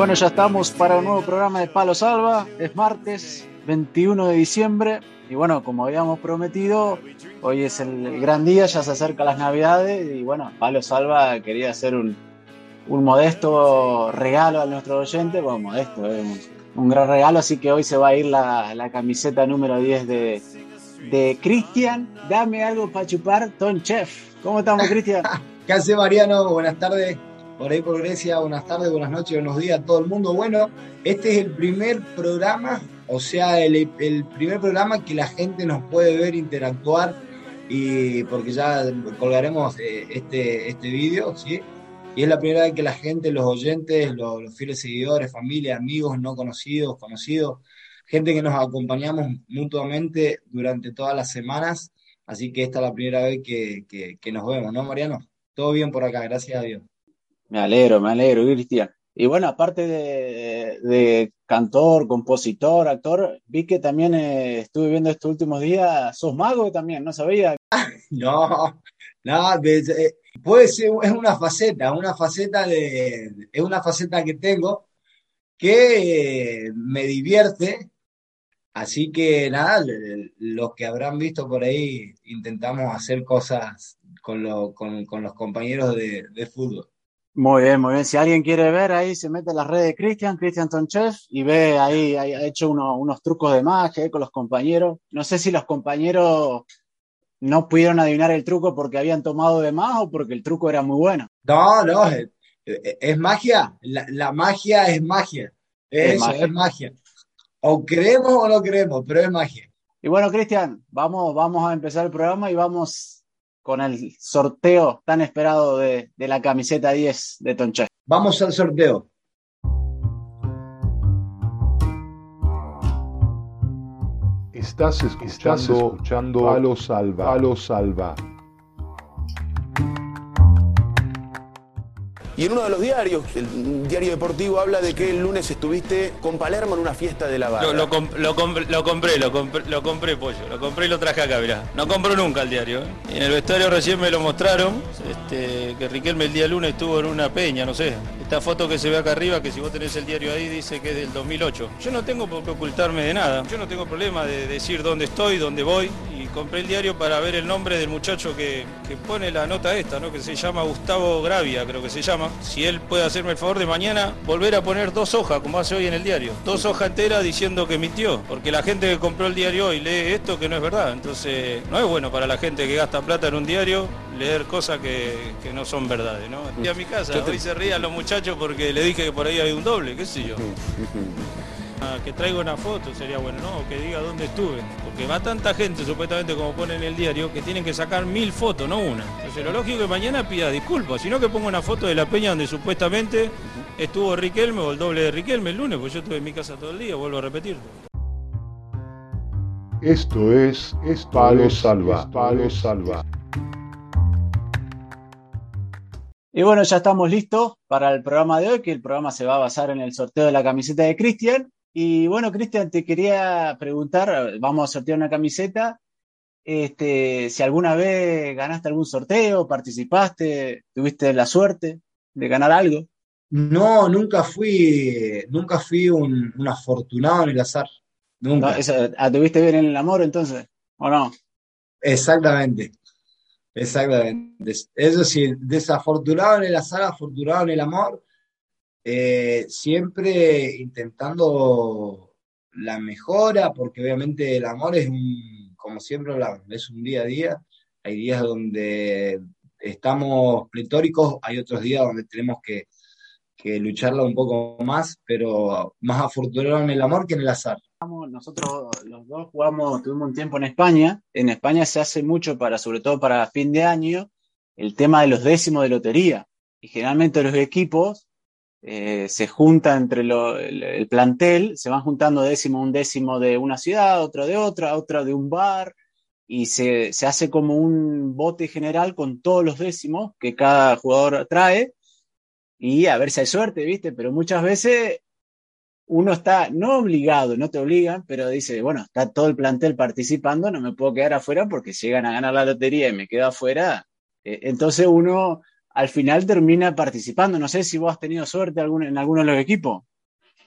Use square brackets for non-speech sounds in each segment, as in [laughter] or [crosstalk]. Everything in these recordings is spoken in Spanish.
Bueno, ya estamos para un nuevo programa de Palo Salva. Es martes 21 de diciembre. Y bueno, como habíamos prometido, hoy es el gran día, ya se acerca las Navidades. Y bueno, Palo Salva quería hacer un, modesto regalo a nuestro oyente. Bueno, modesto, es un, gran regalo. Así que hoy se va a ir la, camiseta número 10 de, de Cristian. Dame algo para chupar, Ton Chef. ¿Cómo estamos, Cristian? [laughs] ¿Qué hace, Mariano? Buenas tardes por ahí por Grecia. Buenas tardes, buenas noches, buenos días a todo el mundo. Bueno, este es el primer programa, o sea, el, primer programa que la gente nos puede ver interactuar y porque ya colgaremos eh, este, este vídeo, ¿sí? Y es la primera vez que la gente, los oyentes, los, fieles seguidores, familia, amigos, no conocidos, conocidos, gente que nos acompañamos mutuamente durante todas las semanas. Así que esta es la primera vez que, que nos vemos, ¿no, Mariano? Todo bien por acá, gracias a Dios. Me alegro, me alegro, Cristian. Y bueno, aparte de, cantor, compositor, actor, vi que también eh, estuve viendo estos últimos días, sos mago también, ¿no sabía? [laughs] no, no, puede ser, es una faceta, una faceta de, es una faceta que tengo que eh, me divierte, así que nada, los que habrán visto por ahí, intentamos hacer cosas con, los compañeros de fútbol. Muy bien, muy bien. Si alguien quiere ver ahí, se mete en las redes de Cristian, Cristian Tonchef, y ve ahí, ha hecho unos trucos de magia con los compañeros. No sé si los compañeros no pudieron adivinar el truco porque habían tomado de más o porque el truco era muy bueno. No, no, es, magia. La, magia es magia. Es magia. O creemos o no creemos, pero es magia. Y bueno, Cristian, vamos, vamos a empezar el programa y vamos con el sorteo tan esperado de, la camiseta 10 de Tonche. Vamos al sorteo. Estás escuchando, escuchando a los salva, a los salva. Y en uno de los diarios, el diario deportivo, habla de que el lunes estuviste con Palermo en una fiesta de la barra. Lo, lo, lo, compré, lo compré, lo compré, pollo. Lo compré y lo traje acá, mirá. No compro nunca el diario. ¿eh? En el vestuario recién me lo mostraron, este, que Riquelme el día lunes estuvo en una peña, no sé. Esta foto que se ve acá arriba, que si vos tenés el diario ahí, dice que es del 2008. Yo no tengo por qué ocultarme de nada. Yo no tengo problema de decir dónde estoy, dónde voy compré el diario para ver el nombre del muchacho que, pone la nota esta, ¿no? que se llama Gustavo Gravia, creo que se llama. Si él puede hacerme el favor de mañana volver a poner dos hojas, como hace hoy en el diario. Dos hojas enteras diciendo que mintió. Porque la gente que compró el diario hoy lee esto que no es verdad. Entonces, no es bueno para la gente que gasta plata en un diario leer cosas que, no son verdades, ¿no? Y a mi casa, hoy se rían los muchachos porque le dije que por ahí hay un doble, qué sé yo. [laughs] Ah, que traiga una foto sería bueno, ¿no? Que diga dónde estuve. Porque va tanta gente, supuestamente, como pone en el diario, que tienen que sacar mil fotos, no una. Entonces lo lógico es que mañana pida disculpas, sino que ponga una foto de la peña donde supuestamente estuvo Riquelme o el doble de Riquelme el lunes, pues yo estuve en mi casa todo el día, vuelvo a repetir. Esto es, Palo Salva, Palo Salva. Y bueno, ya estamos listos para el programa de hoy, que el programa se va a basar en el sorteo de la camiseta de Cristian. Y bueno, Cristian, te quería preguntar, vamos a sortear una camiseta, este, si alguna vez ganaste algún sorteo, participaste, tuviste la suerte de ganar algo. No, nunca fui, nunca fui un, afortunado en el azar. Nunca. Ah, ¿Tuviste bien en el amor entonces? ¿O no? Exactamente. Exactamente. Eso sí, desafortunado en el azar, afortunado en el amor. Eh, siempre intentando la mejora, porque obviamente el amor es un, como siempre hablamos, es un día a día. Hay días donde estamos pletóricos, hay otros días donde tenemos que, que lucharla un poco más, pero más afortunado en el amor que en el azar. Nosotros los dos jugamos, tuvimos un tiempo en España. En España se hace mucho para, sobre todo para fin de año, el tema de los décimos de lotería. Y generalmente los equipos eh, se juntan entre el, plantel, se van juntando décimo, un décimo de una ciudad, otro de otra, otra de un bar, y se, se hace como un bote general con todos los décimos que cada jugador trae, y a ver si hay suerte, ¿viste? Pero muchas veces uno está no obligado, no te obligan, pero dice, bueno, está todo el plantel participando, no me puedo quedar afuera porque llegan a ganar la lotería y me quedo afuera, eh, entonces uno al final termina participando. No sé si vos has tenido suerte en alguno de los equipos.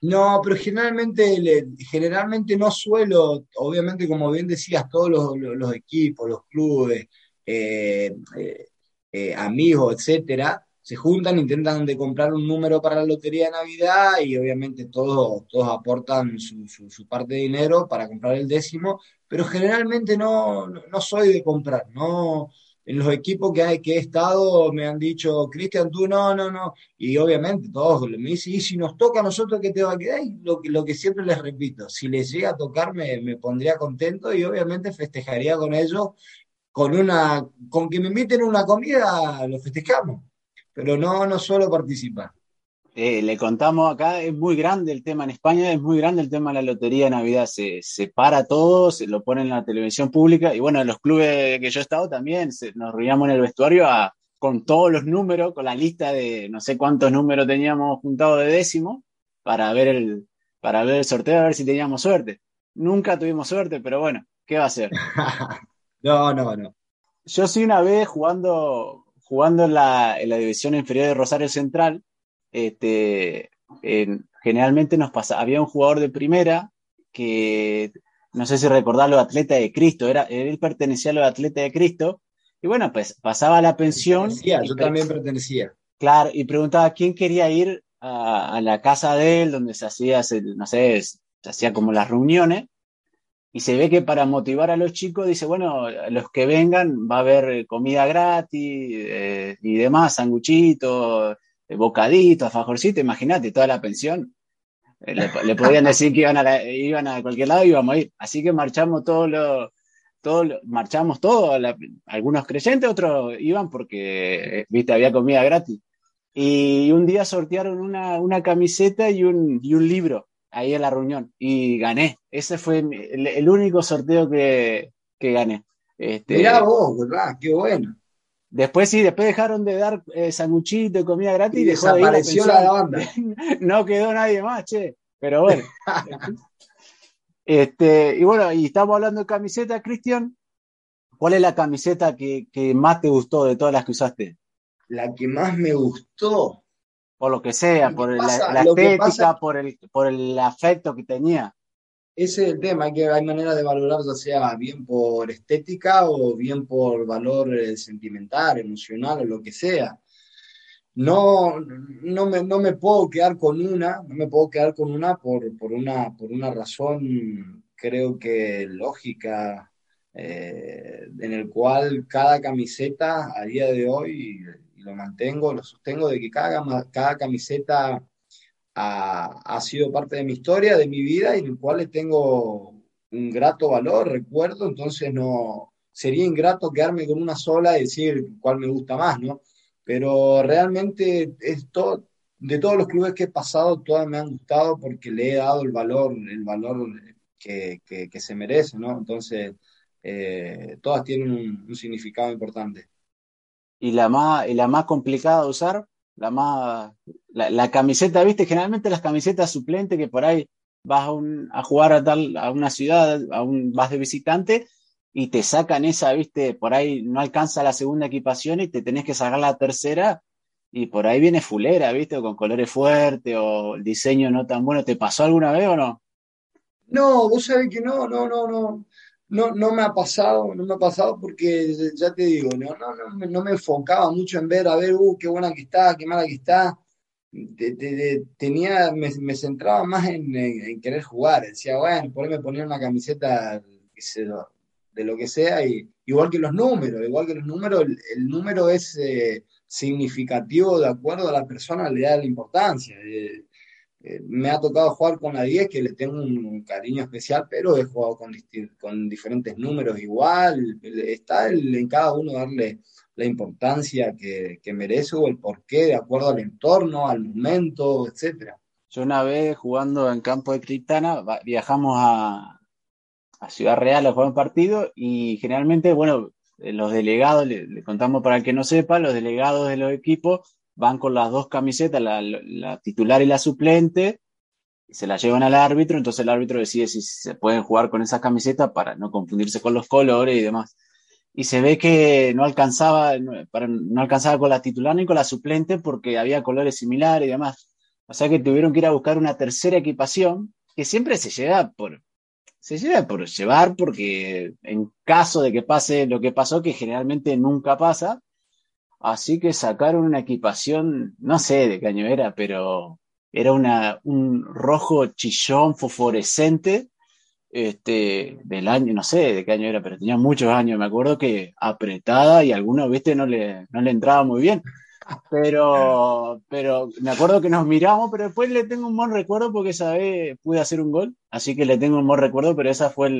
No, pero generalmente, generalmente no suelo, obviamente como bien decías, todos los, equipos, los clubes, eh, eh, amigos, etcétera, se juntan, intentan de comprar un número para la lotería de Navidad y obviamente todos, todos aportan su, su, parte de dinero para comprar el décimo, pero generalmente no, no soy de comprar, no, en los equipos que, he estado me han dicho, Cristian, tú no, no, no, y obviamente todos me dicen, y si nos toca a nosotros, ¿qué te va a quedar? Y lo, lo que siempre les repito, si les llega a tocar me, pondría contento y obviamente festejaría con ellos, con una, con que me inviten una comida, lo festejamos pero no, no suelo participar. Eh, le contamos acá, es muy grande el tema en España, es muy grande el tema de la lotería de Navidad, se, para todo, se lo ponen en la televisión pública y bueno, en los clubes que yo he estado también nos reuníamos en el vestuario con todos los números, con la lista de no sé cuántos números teníamos juntados de décimo para ver el, para ver el sorteo, a ver si teníamos suerte. Nunca tuvimos suerte, pero bueno, ¿qué va a ser? [laughs] no, no, no. Yo sí una vez jugando, jugando en la, división inferior de Rosario Central, este, generalmente nos pasa, había un jugador de primera que, no sé si recordar los atletas de Cristo, era, él pertenecía a los atletas de Cristo, y bueno, pues pasaba la pensión. yo también pertenecía. Claro, y preguntaba quién quería ir a, la casa de él, donde se hacía, no sé, se hacía como las reuniones, y se ve que para motivar a los chicos dice, bueno, los que vengan va a haber comida gratis eh, y demás, sanguchitos, eh, bocaditos, fajorcitos, imagínate, toda la pensión. Eh, le, podían decir que iban a, iban a cualquier lado y íbamos a ir. Así que marchamos todos los, todos marchamos todos, algunos creyentes, otros iban porque, viste, había comida gratis. Y un día sortearon una, una camiseta y un, y un libro ahí en la reunión y gané. Ese fue el, único sorteo que, que gané. Este, Mirá vos, ¿verdad? Qué bueno. Después sí, después dejaron de dar eh, sanguchito y comida gratis. Y, desapareció la, banda. [laughs] no quedó nadie más, che. Pero bueno. [laughs] este, y bueno, y estamos hablando de camiseta, Cristian. ¿Cuál es la camiseta que, que, más te gustó de todas las que usaste? La que más me gustó por lo que sea, por la, estética, por, el, por el afecto que tenía. Ese es el tema, que hay manera de valorar ya sea bien por estética o bien por valor eh, sentimental, emocional o lo que sea. No, no, me, no me puedo quedar con una, no me puedo quedar con una por, por, una, por una razón, creo que lógica, eh, en el cual cada camiseta a día de hoy lo mantengo, lo sostengo, de que cada, cada camiseta ha, sido parte de mi historia, de mi vida, y en el cual le tengo un grato valor, recuerdo, entonces no sería ingrato quedarme con una sola y decir cuál me gusta más, ¿no? Pero realmente esto, de todos los clubes que he pasado, todas me han gustado porque le he dado el valor, el valor que, se merece, ¿no? Entonces, eh, todas tienen un significado importante y la más, y la más complicada de usar, la más, la, camiseta, viste, generalmente las camisetas suplentes que por ahí vas a, jugar a tal, a una ciudad, a un, vas de visitante y te sacan esa, viste, por ahí no alcanza la segunda equipación y te tenés que sacar la tercera y por ahí viene fulera, viste, o con colores fuertes o el diseño no tan bueno. ¿Te pasó alguna vez o no? No, vos sabés que no, no, no, no no, no me ha pasado, no me ha pasado porque ya te digo, no, no, no, no me enfocaba mucho en ver, a ver, uh, qué buena que está, qué mala que está. tenía, me, centraba más en, querer jugar. Decía, bueno, por ahí me ponía una camiseta de lo que sea, y, igual que los números, igual que los números, el, número es eh, significativo de acuerdo a la persona, le da la importancia. Eh, eh, me ha tocado jugar con la 10, que le tengo un, cariño especial, pero he jugado con, con diferentes números igual. Está en cada uno darle la importancia que, merece o el porqué de acuerdo al entorno, al momento, etcétera. Yo una vez jugando en campo de Criptana, viajamos a, Ciudad Real a jugar un partido y generalmente, bueno, eh, los delegados, le, contamos para el que no sepa, los delegados de los equipos van con las dos camisetas, la, titular y la suplente, y se la llevan al árbitro, entonces el árbitro decide si se pueden jugar con esas camisetas para no confundirse con los colores y demás. Y se ve que no alcanzaba, no, alcanzaba con la titular ni con la suplente porque había colores similares y demás. O sea que tuvieron que ir a buscar una tercera equipación que siempre se lleva por, se lleva por llevar porque en caso de que pase lo que pasó, que generalmente nunca pasa, Así que sacaron una equipación, no sé de qué año era, pero era una, un rojo chillón fosforescente, este, del año, no sé de qué año era, pero tenía muchos años. Me acuerdo que apretada y algunos, viste, no le, no le entraba muy bien. Pero, pero me acuerdo que nos miramos, pero después le tengo un buen recuerdo porque esa vez pude hacer un gol, así que le tengo un buen recuerdo, pero esa fue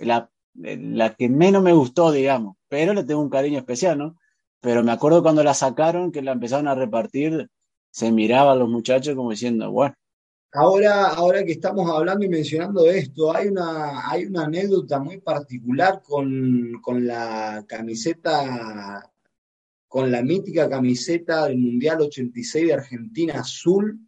la, la que menos me gustó, digamos. Pero le tengo un cariño especial, ¿no? Pero me acuerdo cuando la sacaron, que la empezaron a repartir, se miraban los muchachos como diciendo, bueno. Ahora, ahora que estamos hablando y mencionando esto, hay una, hay una anécdota muy particular con, con la camiseta, con la mítica camiseta del Mundial 86 de Argentina azul,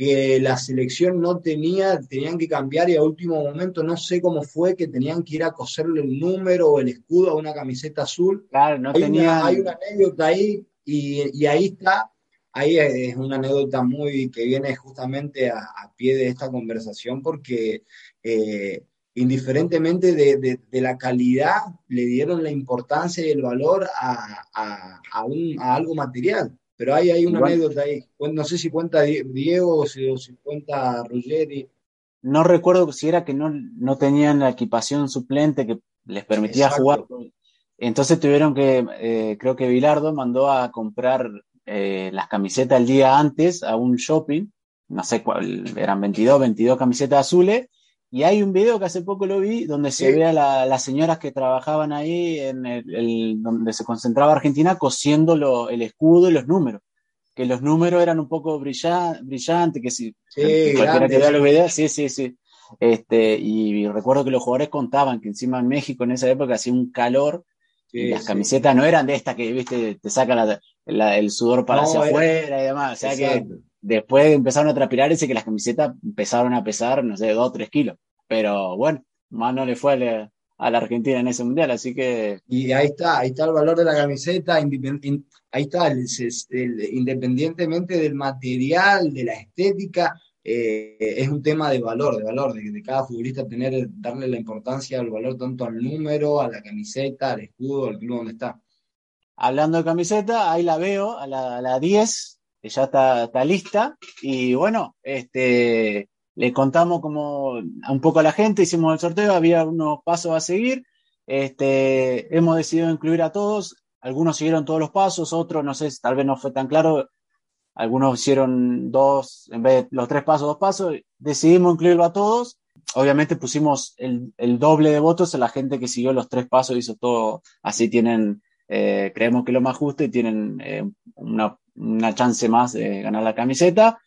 que la selección no tenía, tenían que cambiar y a último momento no sé cómo fue que tenían que ir a coserle el número o el escudo a una camiseta azul. Claro, no hay, tenía... una, hay una anécdota ahí y, ahí está, ahí es una anécdota muy que viene justamente a, pie de esta conversación porque eh, indiferentemente de, la calidad le dieron la importancia y el valor a, a algo material. Pero ahí hay una anécdota ahí. No sé si cuenta Diego o si, cuenta Ruggeri. No recuerdo si era que no, no tenían la equipación suplente que les permitía jugar. Entonces tuvieron que, eh, creo que Bilardo mandó a comprar eh, las camisetas el día antes a un shopping, no sé cuál, eran 22, 22 camisetas azules, y hay un video que hace poco lo vi donde se ve a las señoras que trabajaban ahí en el, donde se concentraba Argentina cosiendo el escudo y los números. Que los números eran un poco brillantes, que si sí, cualquiera que vea los videos, sí, sí, sí. Este, y recuerdo que los jugadores contaban que encima en México en esa época hacía un calor y las camisetas no eran de estas que viste te sacan el sudor para hacia afuera y demás. O sea que Después empezaron a transpirar ese que las camisetas empezaron a pesar, no sé, dos o tres kilos. Pero bueno, más no le fue a la, Argentina en ese mundial, así que. Y ahí está, ahí está el valor de la camiseta, ahí está, independientemente del material, de la estética, eh, es un tema de valor, de valor, de, cada futbolista tener, darle la importancia, el valor tanto al número, a la camiseta, al escudo, al club donde está. Hablando de camiseta, ahí la veo, a la, a la 10, ya está, lista. Y bueno, este, le contamos como un poco a la gente, hicimos el sorteo, había unos pasos a seguir. Este, hemos decidido incluir a todos. Algunos siguieron todos los pasos, otros, no sé, tal vez no fue tan claro. Algunos hicieron dos, en vez de los tres pasos, dos pasos. Decidimos incluirlo a todos. Obviamente pusimos el, doble de votos a la gente que siguió los tres pasos, hizo todo. Así tienen, eh, creemos que lo más justo y tienen eh, una una chance más de ganar la camiseta.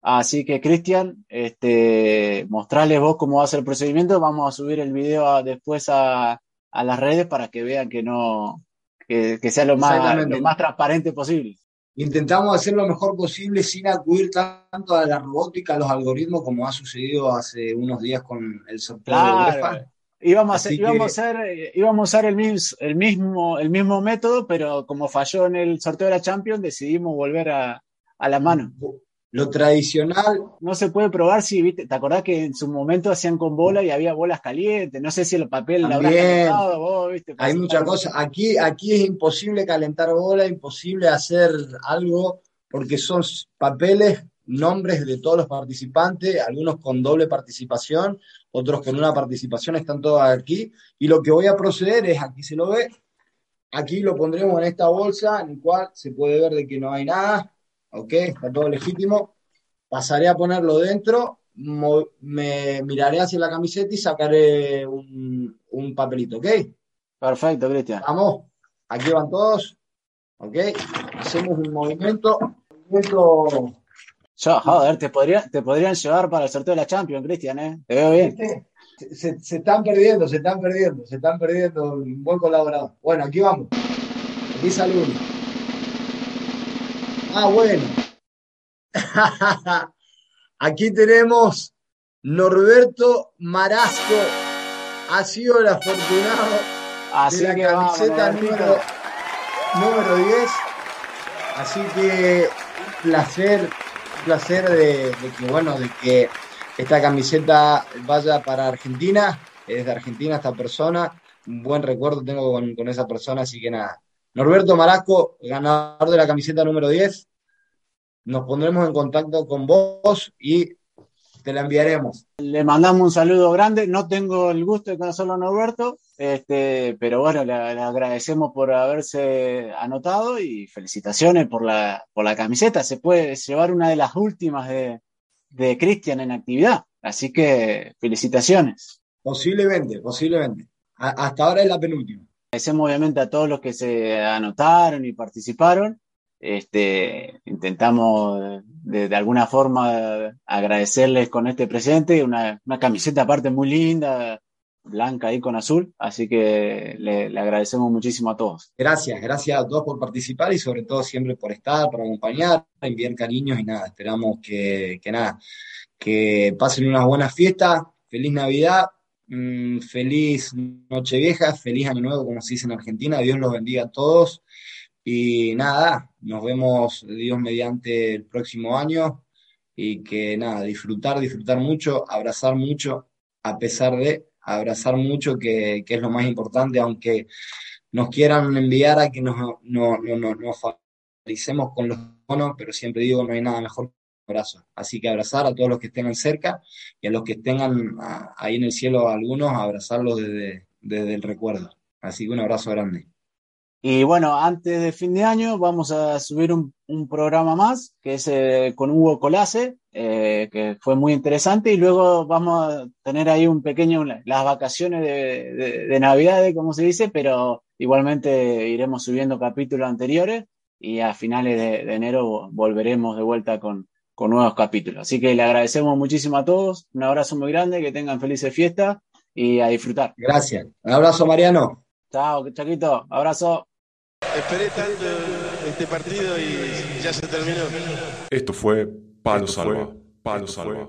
Así que, Cristian, este, mostrarles vos cómo va a ser el procedimiento. Vamos a subir el video después a, las redes para que vean que no, que, sea lo más, lo más transparente posible. Intentamos hacer lo mejor posible sin acudir tanto a la robótica, a los algoritmos, como ha sucedido hace unos días con el sorteo de Íbamos a, hacer, íbamos, a íbamos a usar el mismo, el, mismo, el mismo método, pero como falló en el sorteo de la Champions, decidimos volver a, a la mano. Lo tradicional. No se puede probar si, ¿viste? ¿te acordás que en su momento hacían con bola y había bolas calientes? No sé si el papel la habrá calentado vos, ¿viste? Hay muchas cosas. Aquí, aquí es imposible calentar bola, imposible hacer algo, porque son papeles nombres de todos los participantes, algunos con doble participación, otros con una participación, están todos aquí. Y lo que voy a proceder es, aquí se lo ve, aquí lo pondremos en esta bolsa, en el cual se puede ver de que no hay nada, ok, está todo legítimo. Pasaré a ponerlo dentro, me miraré hacia la camiseta y sacaré un, un papelito, ¿ok? Perfecto, Cristian. Vamos, aquí van todos, ok, hacemos un movimiento, movimiento yo, joder, te, podría, te podrían llevar para el sorteo de la Champions, Cristian, ¿eh? Te veo bien. Se, se, están perdiendo, se están perdiendo, se están perdiendo. Un buen colaborador. Bueno, aquí vamos. Aquí sale uno. Ah, bueno. [laughs] aquí tenemos Norberto Marasco. Ha sido el afortunado Así de que la camiseta número, número 10. Así que un placer placer de, que, bueno, de que esta camiseta vaya para Argentina. Es de Argentina esta persona. Un buen recuerdo tengo con, esa persona, así que nada. Norberto Marasco, ganador de la camiseta número 10. Nos pondremos en contacto con vos y te la enviaremos. Le mandamos un saludo grande. No tengo el gusto de conocerlo a Norberto, este, pero bueno, le, agradecemos por haberse anotado y felicitaciones por la, por la camiseta. Se puede llevar una de las últimas de, de Cristian en actividad. Así que felicitaciones. Posiblemente, posiblemente. hasta ahora es la penúltima. Agradecemos obviamente a todos los que se anotaron y participaron. Este, intentamos de, de, alguna forma agradecerles con este presente, una, una camiseta aparte muy linda, blanca ahí con azul, así que le, agradecemos muchísimo a todos. Gracias, gracias a todos por participar y sobre todo siempre por estar, por acompañar, enviar cariños y nada, esperamos que, que nada, que pasen unas buenas fiestas, feliz Navidad, mmm, feliz Nochevieja, feliz Año Nuevo, como se dice en Argentina, Dios los bendiga a todos y nada, nos vemos Dios mediante el próximo año y que nada, disfrutar, disfrutar mucho, abrazar mucho, a pesar de abrazar mucho, que, que, es lo más importante, aunque nos quieran enviar a que nos, no, no, no, nos con los bonos, pero siempre digo, no hay nada mejor que un abrazo. Así que abrazar a todos los que estén cerca y a los que tengan ahí en el cielo algunos, abrazarlos desde, desde el recuerdo. Así que un abrazo grande. Y bueno, antes de fin de año vamos a subir un, un programa más, que es eh, con Hugo Colase, eh, que fue muy interesante, y luego vamos a tener ahí un pequeño, las vacaciones de, de, de Navidad, como se dice, pero igualmente iremos subiendo capítulos anteriores y a finales de, de enero volveremos de vuelta con, con nuevos capítulos. Así que le agradecemos muchísimo a todos, un abrazo muy grande, que tengan felices fiestas y a disfrutar. Gracias. Un abrazo, Mariano. Chao, Chaquito. Abrazo. Esperé tanto este partido y ya se terminó. Esto fue Palo Salva. Palo Salva.